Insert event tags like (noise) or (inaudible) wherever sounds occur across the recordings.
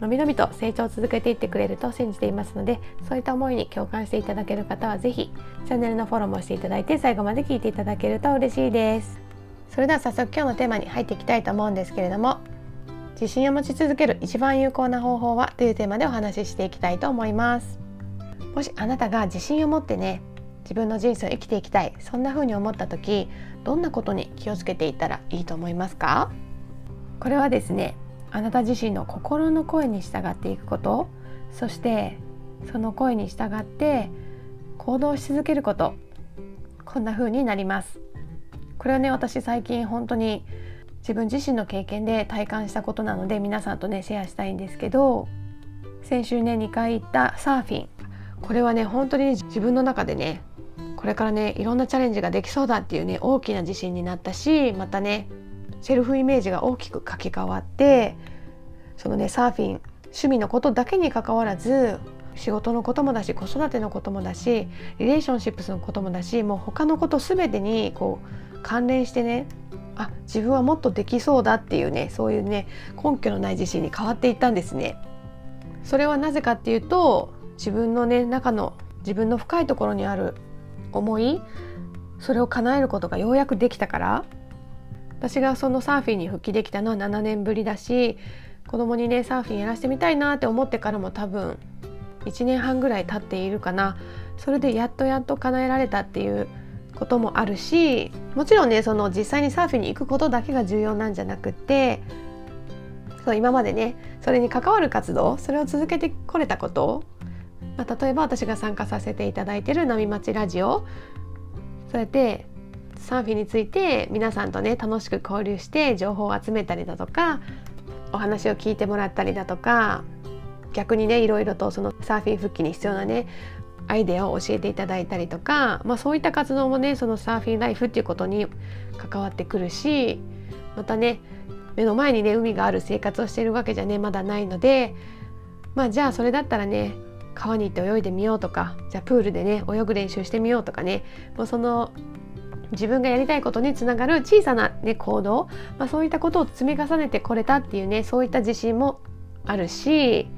のびのびと成長を続けていってくれると信じていますのでそういった思いに共感していただける方は是非チャンネルのフォローもしていただいて最後まで聞いていただけると嬉しいです。それでは早速今日のテーマに入っていきたいと思うんですけれども自信を持ち続ける一番有効な方法はというテーマでお話ししていきたいと思います。もしあなたが自信を持ってね自分の人生を生きていきたいそんな風に思った時どんなことに気をつけていったらいいと思いますか？これはですねあなた自身の心の声に従っていくこと。そしてその声に従って行動し続けること。こんな風になります。これはね私最近本当に自分自身の経験で体感したことなので皆さんとねシェアしたいんですけど先週ね2回行ったサーフィン。これはね本当に自分の中でねこれからねいろんなチャレンジができそうだっていうね大きな自信になったしまたねセルフイメージが大きく書き換わってそのねサーフィン趣味のことだけにかかわらず仕事のこともだし子育てのこともだしリレーションシップスのこともだしもう他のこと全てにこう関連してねあ自分はもっとできそうだっていうねそういうね根拠のない自信に変わっていったんですね。それはなぜかっていうと自分のね中の自分の深いところにある思いそれを叶えることがようやくできたから私がそのサーフィンに復帰できたのは7年ぶりだし子供にねサーフィンやらせてみたいなって思ってからも多分1年半ぐらい経っているかな。それでやっとやっと叶えられたっていうこともあるしもちろんねその実際にサーフィンに行くことだけが重要なんじゃなくてそう今までねそれに関わる活動それを続けてこれたこと、まあ、例えば私が参加させていただいてる波町ラジオそうやってサーフィンについて皆さんとね楽しく交流して情報を集めたりだとかお話を聞いてもらったりだとか逆にねいろいろとそのサーフィン復帰に必要なねアイデアを教えていただいたりとか、まあ、そういった活動もねそのサーフィンライフっていうことに関わってくるしまたね目の前にね海がある生活をしてるわけじゃねまだないのでまあじゃあそれだったらね川に行って泳いでみようとかじゃあプールでね泳ぐ練習してみようとかねもうその自分がやりたいことにつながる小さな、ね、行動、まあ、そういったことを積み重ねてこれたっていうねそういった自信もあるし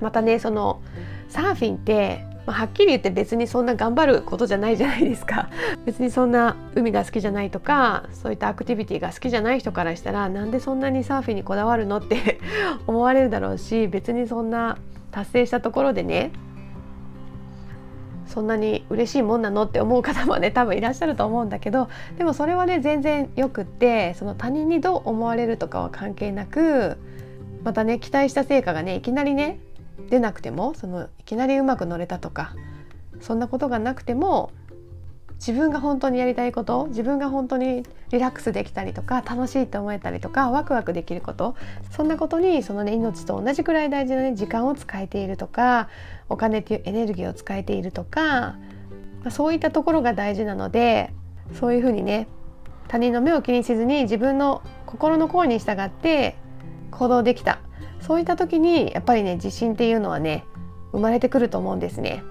またねそのサーフィンって、まあ、はっきり言って別にそんな頑張ることじゃないじゃないですか。(laughs) 別にそんな海が好きじゃないとかそういったアクティビティが好きじゃない人からしたらなんでそんなにサーフィンにこだわるのって (laughs) 思われるだろうし別にそんな達成したところでねそんなに嬉しいもんなのって思う方もね多分いらっしゃると思うんだけどでもそれはね全然よくってその他人にどう思われるとかは関係なくまたね期待した成果がねいきなりね出なくてもそのいきなりうまく乗れたとかそんなことがなくても自分が本当にやりたいこと自分が本当にリラックスできたりとか楽しいって思えたりとかワクワクできることそんなことにそのね命と同じくらい大事なね時間を使えているとかお金っていうエネルギーを使えているとか、まあ、そういったところが大事なのでそういうふうにね他人の目を気にせずに自分の心の声に従って行動できたそういった時にやっぱりね自信っていうのはね生まれてくると思うんですね。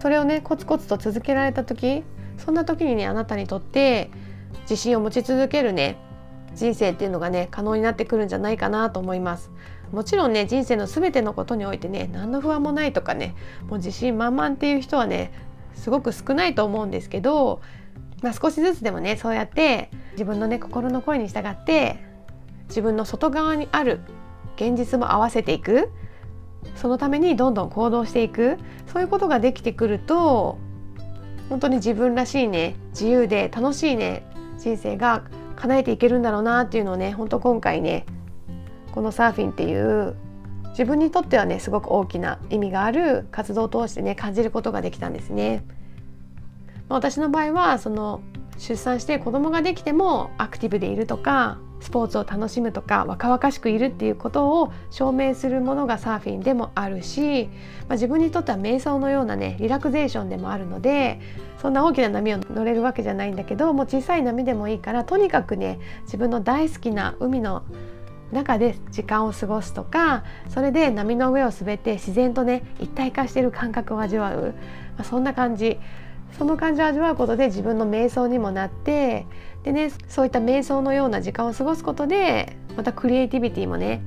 それをねコツコツと続けられた時そんな時にねあなたにとって自信を持ち続けるね人生っていうのがね可能になってくるんじゃないかなと思います。もちろんね人生の全てのことにおいてね何の不安もないとかねもう自信満々っていう人はねすごく少ないと思うんですけど、まあ、少しずつでもねそうやって自分のね心の声に従って自分の外側にある現実も合わせていく。そのためにどんどん行動していく。そういうことができてくると本当に自分らしいね自由で楽しいね人生が叶えていけるんだろうなっていうのをね本当今回ねこのサーフィンっていう自分にとってはねすごく大きな意味がある活動を通してね感じることができたんですね。私の場合はその出産して子供ができてもアクティブでいるとかスポーツを楽しむとか若々しくいるっていうことを証明するものがサーフィンでもあるし、まあ、自分にとっては瞑想のようなねリラクゼーションでもあるのでそんな大きな波を乗れるわけじゃないんだけどもう小さい波でもいいからとにかくね自分の大好きな海の中で時間を過ごすとかそれで波の上を滑って自然とね一体化している感覚を味わう、まあ、そんな感じ。その感じを味わうことで自分の瞑想にもなってでねそういった瞑想のような時間を過ごすことでまたクリエイティビティもね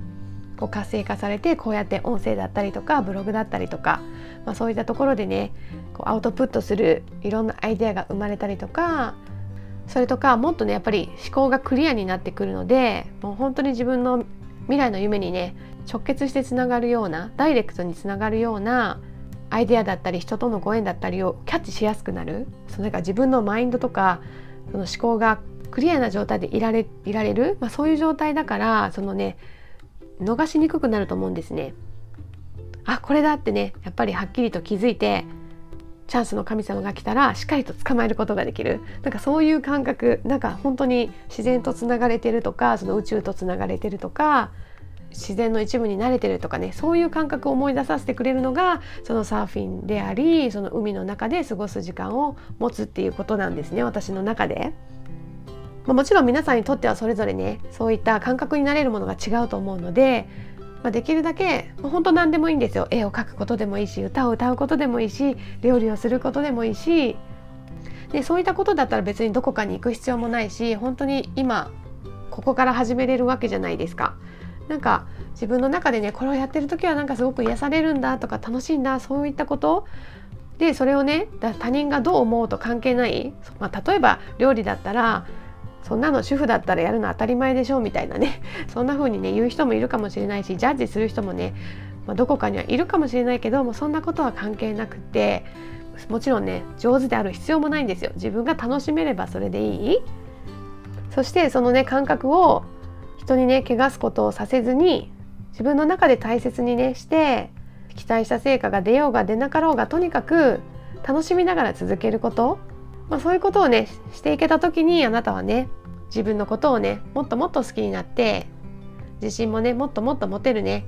こう活性化されてこうやって音声だったりとかブログだったりとか、まあ、そういったところでねこうアウトプットするいろんなアイデアが生まれたりとかそれとかもっとねやっぱり思考がクリアになってくるのでもう本当に自分の未来の夢にね直結してつながるようなダイレクトにつながるようなアイデアだったり人とのご縁だったりをキャッチしやすくなる。そのなんか自分のマインドとかその思考がクリアな状態でいられいられる、まあ、そういう状態だからそのね逃しにくくなると思うんですね。あこれだってねやっぱりはっきりと気づいてチャンスの神様が来たらしっかりと捕まえることができる。なんかそういう感覚なんか本当に自然とつながれてるとかその宇宙とつながれてるとか自然の一部に慣れてるとかねそういう感覚を思い出させてくれるのがそのサーフィンでありその海の中で過ごす時間を持つっていうことなんですね私の中で。まあ、もちろん皆さんにとってはそれぞれねそういった感覚になれるものが違うと思うので、まあ、できるだけ、まあ、本当何でもいいんですよ絵を描くことでもいいし歌を歌うことでもいいし料理をすることでもいいしでそういったことだったら別にどこかに行く必要もないし本当に今ここから始めれるわけじゃないですか。なんか自分の中でねこれをやってる時はなんかすごく癒されるんだとか楽しいんだそういったこと。でそれをね他人がどう思うと関係ない、まあ、例えば料理だったらそんなの主婦だったらやるの当たり前でしょみたいなね。(laughs) そんな風にね言う人もいるかもしれないしジャッジする人もね、まあ、どこかにはいるかもしれないけどもそんなことは関係なくてもちろんね上手である必要もないんですよ。自分が楽しめればそれでいい。そしてそのね感覚を人にね怪我すことをさせずに自分の中で大切にねして期待した成果が出ようが出なかろうがとにかく楽しみながら続けること、まあ、そういうことをねしていけた時にあなたはね自分のことをねもっともっと好きになって自信もねもっともっと持てるね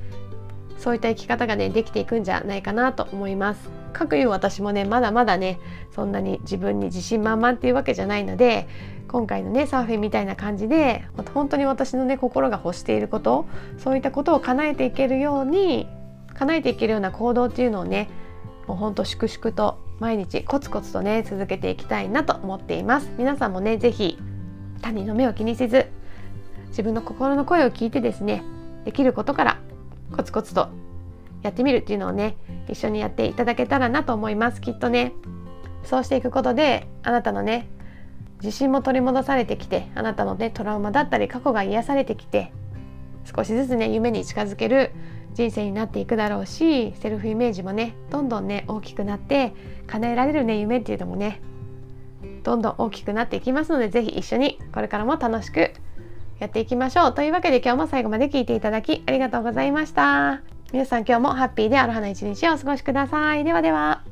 そういった生き方がねできていくんじゃないかなと思います。かくいう私もねまだまだねそんなに自分に自信満々っていうわけじゃないので今回のねサーフィンみたいな感じで本当に私のね心が欲していることそういったことを叶えていけるように叶えていけるような行動っていうのをねもうほんと粛々と毎日コツコツとね続けていきたいなと思っています皆さんもね是非他人の目を気にせず自分の心の声を聞いてですねできることからコツコツとやってみるっていうのをね一緒にやっていただけたらなと思います。きっとねそうしていくことであなたのね自信も取り戻されてきてあなたのねトラウマだったり過去が癒されてきて少しずつね夢に近づける人生になっていくだろうしセルフイメージもねどんどんね大きくなって叶えられるね夢っていうのもねどんどん大きくなっていきますので是非一緒にこれからも楽しくやっていきましょう。というわけで今日も最後まで聞いていただきありがとうございました。皆さん今日もハッピーでアロハな一日をお過ごしください。ではでは。